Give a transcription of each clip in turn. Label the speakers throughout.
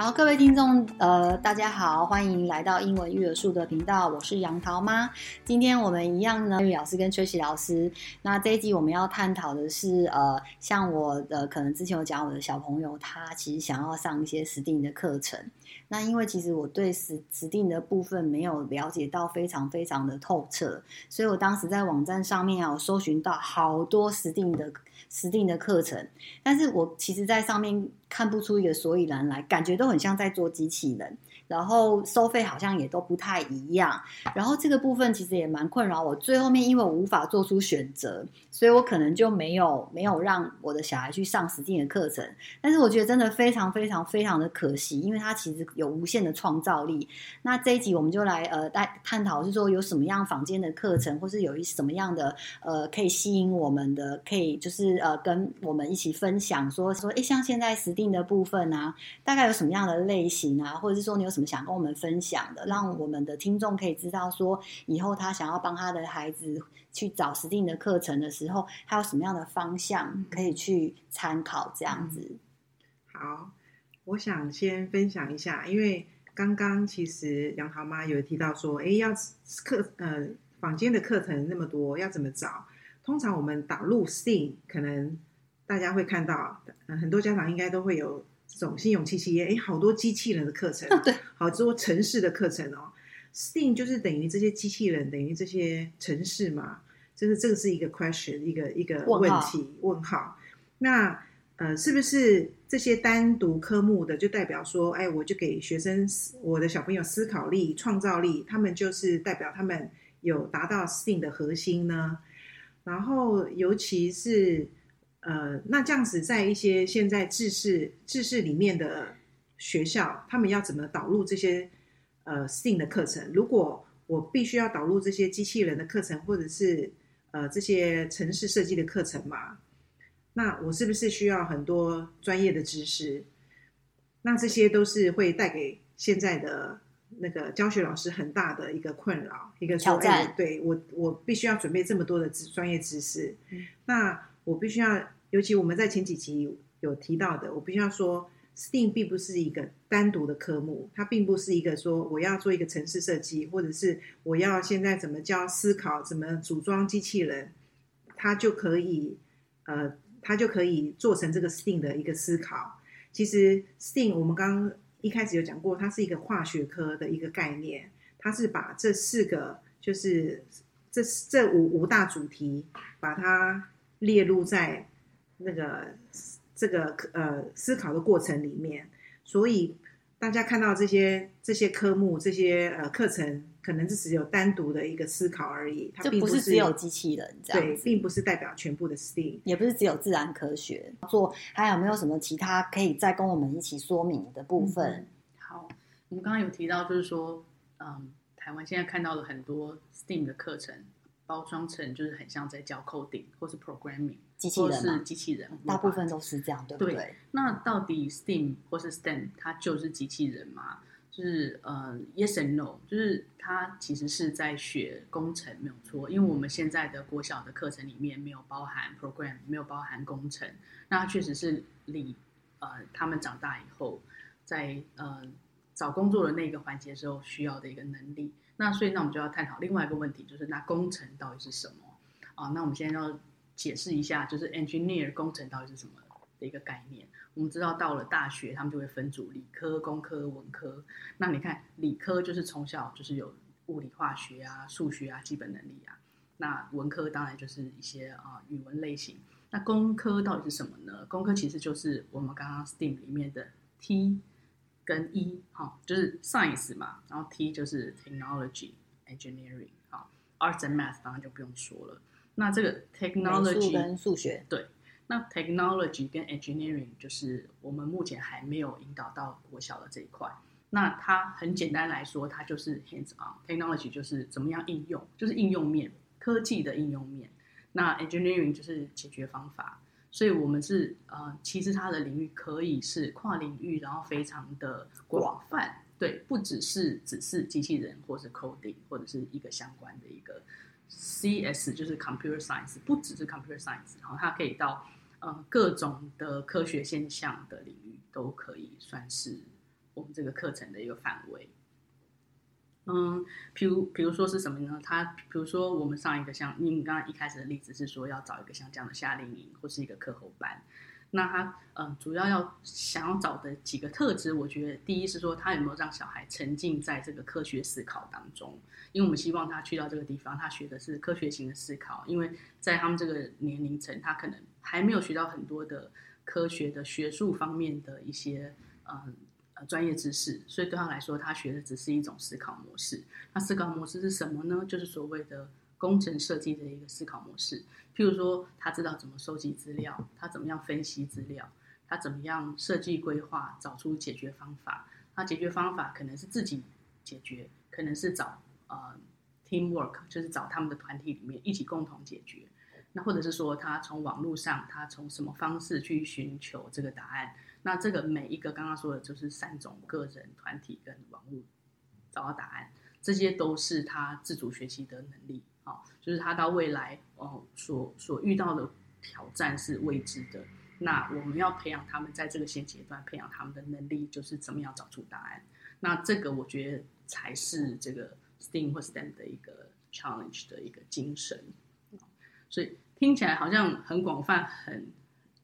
Speaker 1: 好，各位听众，呃，大家好，欢迎来到英文育儿树的频道，我是杨桃妈。今天我们一样呢，玉老师跟崔琦老师。那这一集我们要探讨的是，呃，像我的可能之前有讲我的小朋友，他其实想要上一些 STEAM 的课程。那因为其实我对实实定的部分没有了解到非常非常的透彻，所以我当时在网站上面啊，我搜寻到好多实定的实定的课程，但是我其实在上面。看不出一个所以然来，感觉都很像在做机器人，然后收费好像也都不太一样，然后这个部分其实也蛮困扰我。最后面因为我无法做出选择，所以我可能就没有没有让我的小孩去上 STEAM 的课程。但是我觉得真的非常非常非常的可惜，因为它其实有无限的创造力。那这一集我们就来呃来探讨是说有什么样坊间的课程，或是有一什么样的呃可以吸引我们的，可以就是呃跟我们一起分享说说，哎像现在时定的部分啊，大概有什么样的类型啊，或者是说你有什想跟我们分享的，让我们的听众可以知道说，以后他想要帮他的孩子去找 STEAM 的课程的时候，他有什么样的方向可以去参考，这样子。
Speaker 2: 嗯。好，我想先分享一下，因为刚刚其实杨桃妈有提到说，哎，要课呃坊间的课程那么多，要怎么找？通常我们导入 STEAM 可能。大家会看到，很多家长应该都会有这种新勇气企业，哎，好多机器人的课程，
Speaker 1: 对，
Speaker 2: 好多城市的课程哦。STEAM 就是等于这些机器人，等于这些城市嘛，就是这个是一个 question，一个一个问题问号。问号。那呃，是不是这些单独科目的就代表说，哎，我就给学生我的小朋友思考力、创造力，他们就是代表他们有达到 STEAM 的核心呢？然后尤其是。呃，那这样子，在一些现在制式制式里面的学校，他们要怎么导入这些呃 STEAM 的课程？如果我必须要导入这些机器人的课程，或者是呃这些城市设计的课程嘛，那我是不是需要很多专业的知识？那这些都是会带给现在的那个教学老师很大的一个困扰，一个挑战。哎，对，我我必须要准备这么多的专业知识，嗯，那。我必须要，尤其我们在前几集有提到的，我必须要说，STEAM 并不是一个单独的科目，它并不是一个说我要做一个城市设计，或者是我要现在怎么教思考，怎么组装机器人，它就可以，呃，它就可以做成这个 STEAM 的一个思考。其实 STEAM 我们刚刚一开始有讲过，它是一个化学科的一个概念，它是把这四个就是这这五五大主题把它。列入在那个这个呃思考的过程里面，所以大家看到这些这些科目这些呃课程，可能是只有单独的一个思考而已，它并不是，
Speaker 1: 不是只有机器人这样，
Speaker 2: 对，并不是代表全部的 STEAM，
Speaker 1: 也不是只有自然科学做，还有没有什么其他可以再跟我们一起说明的部分？嗯、
Speaker 3: 好，我们刚刚有提到，就是说，嗯，台湾现在看到了很多 STEAM 的课程。包装成就是很像在教 coding 或是 programming
Speaker 1: 机器人，
Speaker 3: 或是机器人，
Speaker 1: 大部分都是这样，对不对？对，
Speaker 3: 那到底 STEAM 或是 STEM 它就是机器人吗？就是呃，yes and no，就是它其实是在学工程，没有错。因为我们现在的国小的课程里面没有包含 program，没有包含工程。那它确实是离呃他们长大以后在呃找工作的那个环节的时候需要的一个能力。那所以，那我们就要探讨另外一个问题，就是那工程到底是什么啊？那我们现在要解释一下，就是 engineer 工程到底是什么的一个概念。我们知道到了大学，他们就会分组，理科、工科、文科。那你看，理科就是从小就是有物理、化学啊、数学啊、基本能力啊。那文科当然就是一些啊语文类型。那工科到底是什么呢？工科其实就是我们刚刚 STEAM 里面的 T。跟 E 哈，就是 science 嘛，然后 T 就是 technology engineering 哈，arts and math 当然就不用说了。那这个 technology
Speaker 1: 跟数学
Speaker 3: 对，那 technology 跟 engineering 就是我们目前还没有引导到国小的这一块。那它很简单来说，它就是 hands on technology 就是怎么样应用，就是应用面科技的应用面。那 engineering 就是解决方法。所以，我们是呃，其实它的领域可以是跨领域，然后非常的广泛，对，不只是只是机器人，或是 coding，或者是一个相关的一个 CS，就是 computer science，不只是 computer science，然后它可以到呃各种的科学现象的领域，都可以算是我们这个课程的一个范围。嗯，比如比如说是什么呢？他比如说我们上一个像你刚刚一开始的例子是说要找一个像这样的夏令营或是一个课后班，那他嗯主要要想要找的几个特质，我觉得第一是说他有没有让小孩沉浸在这个科学思考当中，因为我们希望他去到这个地方，他学的是科学型的思考，因为在他们这个年龄层，他可能还没有学到很多的科学的学术方面的一些嗯呃。专业知识，所以对他来说，他学的只是一种思考模式。那思考模式是什么呢？就是所谓的工程设计的一个思考模式。譬如说，他知道怎么收集资料，他怎么样分析资料，他怎么样设计规划，找出解决方法。他解决方法可能是自己解决，可能是找呃 teamwork，就是找他们的团体里面一起共同解决。那或者是说，他从网络上，他从什么方式去寻求这个答案？那这个每一个刚刚说的，就是三种个人、团体跟网络找到答案，这些都是他自主学习的能力。好，就是他到未来哦所所遇到的挑战是未知的。那我们要培养他们在这个现阶段培养他们的能力，就是怎么样找出答案。那这个我觉得才是这个 STEAM 或 STEM 的一个 challenge 的一个精神。所以听起来好像很广泛，很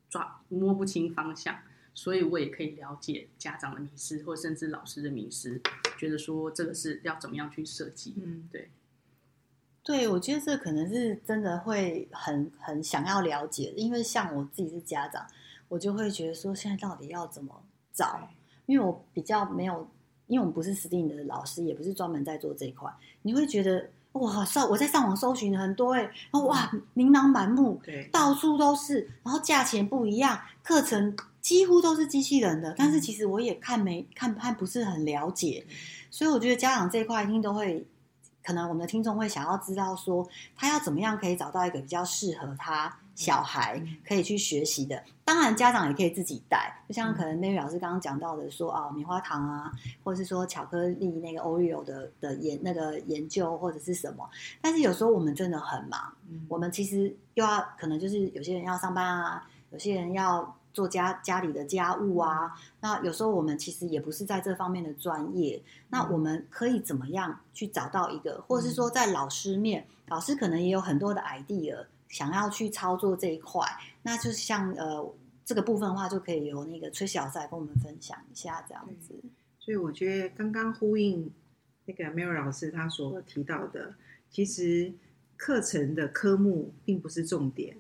Speaker 3: 抓摸不清方向。所以我也可以了解家长的迷失，或甚至老师的迷失，觉得说这个是要怎么样去设计。嗯，对，
Speaker 1: 对，我觉得这可能是真的会很很想要了解，因为像我自己是家长，我就会觉得说现在到底要怎么找？因为我比较没有，因为我们不是 STEAM 的老师，也不是专门在做这一块，你会觉得。哇，上我在上网搜寻很多哎，然后哇，琳琅满目，对，到处都是，然后价钱不一样，课程几乎都是机器人的，但是其实我也看没看还不是很了解，所以我觉得家长这一块一定都会。可能我们的听众会想要知道说，他要怎么样可以找到一个比较适合他小孩可以去学习的。当然，家长也可以自己带，就像可能 Mary 老师刚刚讲到的说，啊，棉花糖啊，或者是说巧克力那个 Oreo 的的研那个研究或者是什么。但是有时候我们真的很忙，我们其实又要可能就是有些人要上班啊，有些人要。做家家里的家务啊，那有时候我们其实也不是在这方面的专业，那我们可以怎么样去找到一个，或者是说在老师面，老师可能也有很多的 idea 想要去操作这一块，那就是像呃这个部分的话，就可以由那个崔小赛跟我们分享一下这样子。
Speaker 2: 所以我觉得刚刚呼应那个 Mary 老师他所提到的，其实课程的科目并不是重点。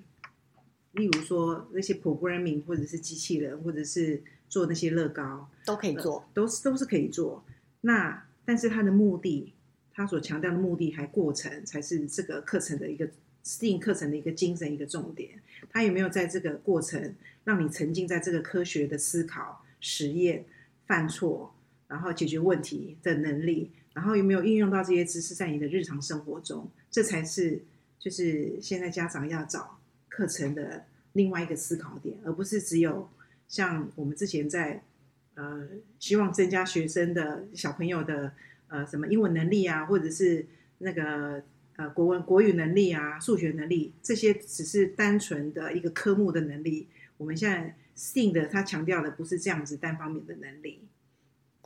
Speaker 2: 例如说那些 programming 或者是机器人，或者是做那些乐高，
Speaker 1: 都可以做，
Speaker 2: 呃、都是都是可以做。那但是它的目的，它所强调的目的还过程，才是这个课程的一个 STEAM 课程的一个精神一个重点。它有没有在这个过程让你沉浸在这个科学的思考、实验、犯错，然后解决问题的能力，然后有没有运用到这些知识在你的日常生活中？这才是就是现在家长要找。课程的另外一个思考点，而不是只有像我们之前在呃希望增加学生的小朋友的呃什么英文能力啊，或者是那个呃国文国语能力啊、数学能力，这些只是单纯的一个科目的能力。我们现在 STEAM 的，它强调的不是这样子单方面的能力。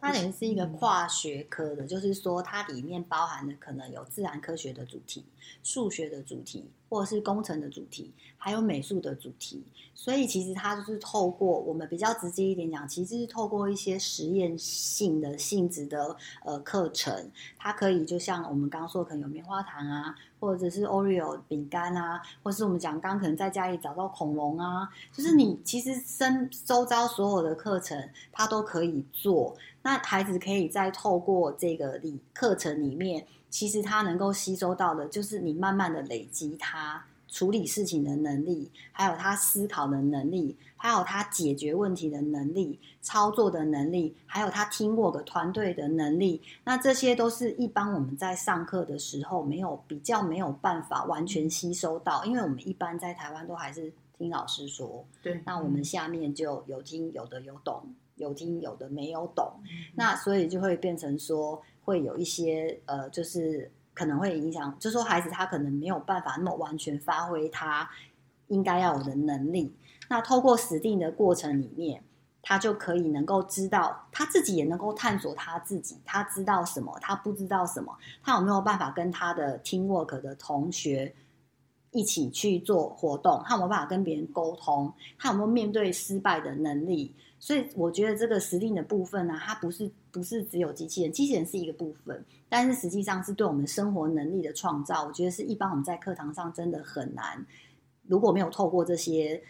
Speaker 1: 它等于是一个跨学科的，就是说它里面包含的可能有自然科学的主题、数学的主题，或者是工程的主题，还有美术的主题。所以其实它就是透过我们比较直接一点讲，其实是透过一些实验性的性质的呃课程，它可以就像我们刚刚说，可能有棉花糖啊，或者是 Oreo 饼干啊，或是我们讲刚刚可能在家里找到恐龙啊，就是你其实身周遭所有的课程，它都可以做。那孩子可以再透过这个里课程里面，其实他能够吸收到的，就是你慢慢的累积他处理事情的能力，还有他思考的能力，还有他解决问题的能力、操作的能力，还有他 teamwork 团队的能力。那这些都是一般我们在上课的时候没有比较没有办法完全吸收到，因为我们一般在台湾都还是听老师说。对，那我们下面就有听有的有懂。有听有的没有懂，那所以就会变成说会有一些呃，就是可能会影响，就是说孩子他可能没有办法那么完全发挥他应该要有的能力。那透过 STEAM 的过程里面，他就可以能够知道他自己，也能够探索他自己，他知道什么，他不知道什么，他有没有办法跟他的 teamwork 的同学一起去做活动，他有没有办法跟别人沟通，他有没有面对失败的能力？所以我觉得这个实力的部分呢、它不是不是只有机器人，机器人是一个部分，但是实际上是对我们生活能力的创造。我觉得是一般我们在课堂上真的很难，如果没有透过这些。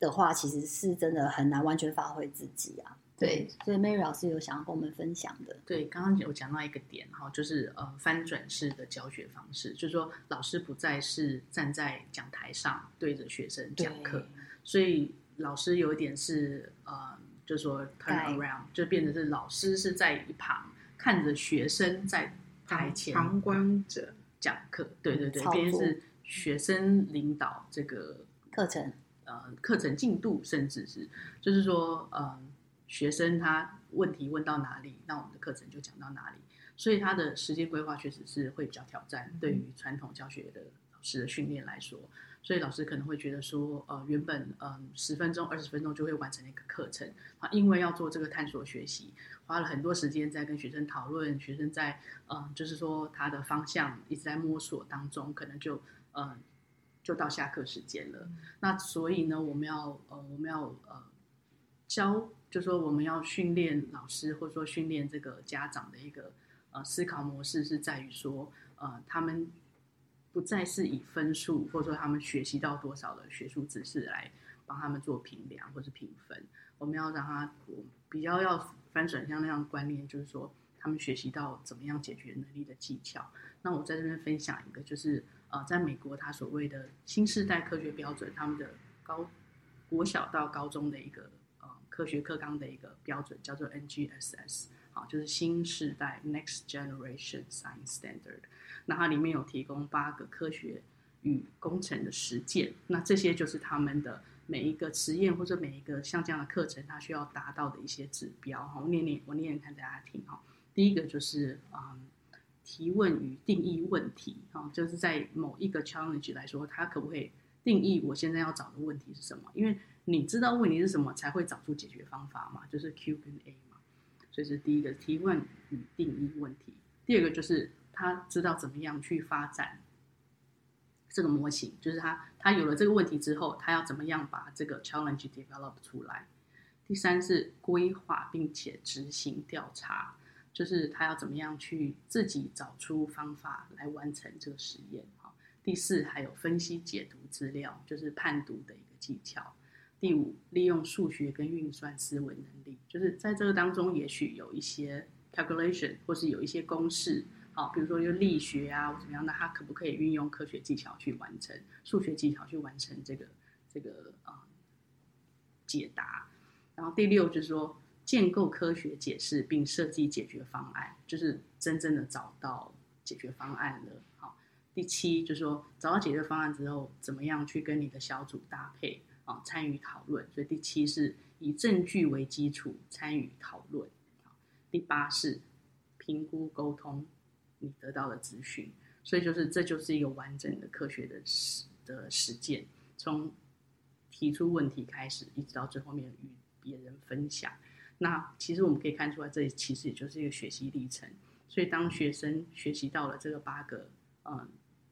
Speaker 1: 的话，其实是真的很难完全发挥自己啊。对，所以 Mary 老师有想要跟我们分享的。
Speaker 3: 对，刚刚有讲到一个点哈，就是呃翻转式的教学方式，就是说老师不再是站在讲台上对着学生讲课，所以老师有一点是呃，就是说 turn around，就变成是老师是在一旁看着学生在台前
Speaker 2: 旁观者
Speaker 3: 讲课，对对对，变成是学生领导这个
Speaker 1: 课程。
Speaker 3: 呃，课程进度，甚至是就是说，呃，学生他问题问到哪里，那我们的课程就讲到哪里。所以他的时间规划确实是会比较挑战，对于传统教学的老师的训练来说。所以老师可能会觉得说，呃，原本嗯十分钟、二十分钟就会完成一个课程啊，因为要做这个探索学习，花了很多时间在跟学生讨论，学生在呃，就是说他的方向一直在摸索当中，可能就呃。就到下课时间了，嗯、那所以呢，我们要呃，我们要呃教，就说我们要训练老师，或者说训练这个家长的一个呃思考模式，是在于说呃，他们不再是以分数，或者说他们学习到多少的学术知识来帮他们做评量或是评分，我们要让他我比较要翻转像那样观念，就是说他们学习到怎么样解决能力的技巧。那我在这边分享一个，就是。呃，在美国，他所谓的新世代科学标准，他们的高国小到高中的一个科学课纲的一个标准叫做 NGSS，好，就是新世代 Next Generation Science Standard。那它里面有提供八个科学与工程的实践，那这些就是他们的每一个实验或者每一个像这样的课程，它需要达到的一些指标。好，我念念，我念念看大家听哈。第一个就是。嗯提问与定义问题，哈，就是在某一个 challenge 来说，它可不可以定义我现在要找的问题是什么？因为你知道问题是什么，才会找出解决方法嘛，就是 Q 跟 A 嘛。所以是第一个提问与定义问题。第二个就是他知道怎么样去发展这个模型，就是他他有了这个问题之后，他要怎么样把这个 challenge develop 出来。第三是规划并且执行调查。就是他要怎么样去自己找出方法来完成这个实验。第四还有分析解读资料，就是判读的一个技巧。第五，利用数学跟运算思维能力，就是在这个当中也许有一些 calculation 或是有一些公式，好，比如说有力学啊怎么样，那他可不可以运用科学技巧去完成，数学技巧去完成这个这个啊、解答。然后第六就是说。建构科学解释并设计解决方案，就是真正的找到解决方案了。好，第七就是说找到解决方案之后，怎么样去跟你的小组搭配参与讨论。所以第七是以证据为基础参与讨论。第八是评估沟通你得到的资讯。所以就是这就是一个完整的科学的实的实践，从提出问题开始，一直到最后面与别人分享。那其实我们可以看出来，这其实也就是一个学习历程。所以当学生学习到了这个八个嗯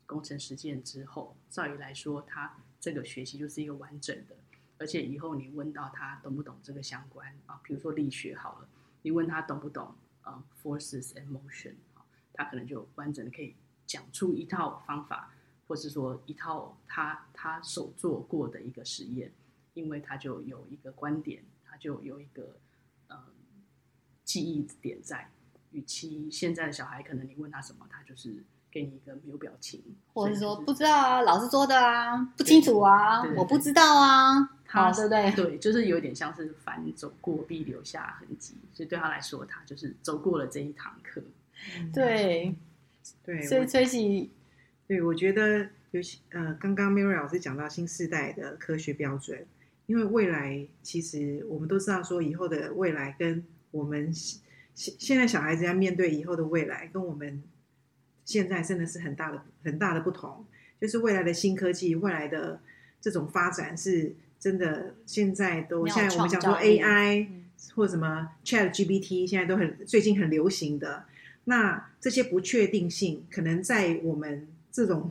Speaker 3: 工程实践之后，照理来说，他这个学习就是一个完整的。而且以后你问到他懂不懂这个相关啊，比如说力学好了，你问他懂不懂啊 forces and motion 啊，他可能就完整的可以讲出一套方法，或是说一套他他手做过的一个实验，因为他就有一个观点，他就有一个呃。记忆点在，与其现在的小孩，可能你问他什么，他就是给你一个没有表情，
Speaker 1: 或者说不知道啊，老师说的啊，不清楚啊，我不知道啊，
Speaker 3: 好
Speaker 1: 对不对？
Speaker 3: 对，就是有点像是凡走过必留下痕迹，所以对他来说，他就是走过了这一堂课。
Speaker 1: 对，
Speaker 2: 对，
Speaker 1: 所以崔喜，
Speaker 2: 对我觉得尤其呃，刚刚 Mary 老师讲到新世代的科学标准，因为未来其实我们都知道说以后的未来跟我们现现在小孩子要面对以后的未来，跟我们现在真的是很大的很大的不同。就是未来的新科技，未来的这种发展是真的。现在都现在我们讲说 AI，或者什么 Chat GPT，现在都很最近很流行的。那这些不确定性，可能在我们这种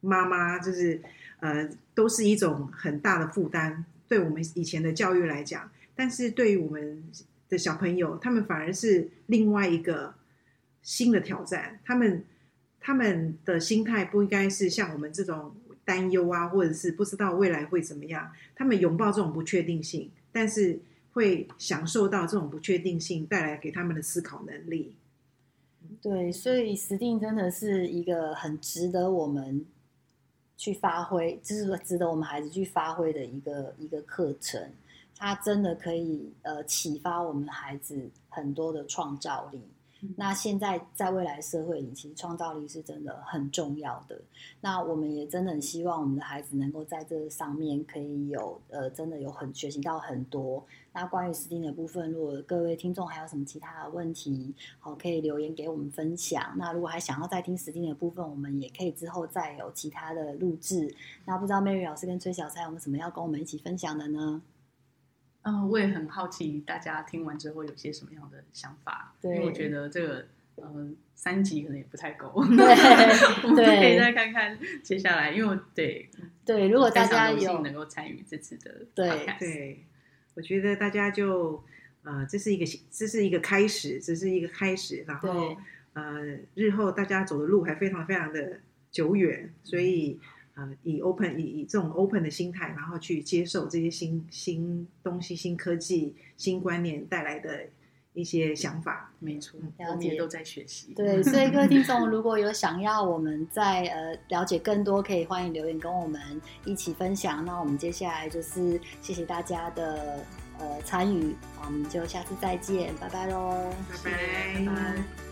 Speaker 2: 妈妈，就是呃，都是一种很大的负担。对我们以前的教育来讲，但是对于我们的小朋友，他们反而是另外一个新的挑战。他们他们的心态不应该是像我们这种担忧啊，或者是不知道未来会怎么样。他们拥抱这种不确定性，但是会享受到这种不确定性带来给他们的思考能力。
Speaker 1: 对，所以 STEAM 真的是一个很值得我们。去发挥，就是值得我们孩子去发挥的一个一个课程，它真的可以呃启发我们孩子很多的创造力。那现在在未来社会里，其实创造力是真的很重要的。那我们也真的很希望我们的孩子能够在这上面可以有呃，真的有很学习到很多。那关于史蒂的部分，如果各位听众还有什么其他的问题，好，可以留言给我们分享。那如果还想要再听史蒂的部分，我们也可以之后再有其他的录制。那不知道 Mary 老师跟崔小蔡有没有什么要跟我们一起分享的呢？
Speaker 3: 嗯、呃，我也很好奇，大家听完之后有些什么样的想法？对，因为我觉得这个，嗯、呃，三集可能也不太够。对，我们可以再看看接下来，因为对
Speaker 1: 对，如果大家有
Speaker 3: 能够参与这次的，
Speaker 2: 对对，我觉得大家就呃，这是一个这是一个开始，这是一个开始，然后呃，日后大家走的路还非常非常的久远，所以。呃，以 open 以以这种 open 的心态，然后去接受这些新新东西、新科技、新观念带来的一些想法。
Speaker 3: 没错，我们也都在学习。
Speaker 1: 对，所以各位 听众，如果有想要我们在呃了解更多，可以欢迎留言跟我们一起分享。那我们接下来就是谢谢大家的呃参与，我们就下次再见，拜拜喽，
Speaker 2: 拜拜。拜拜。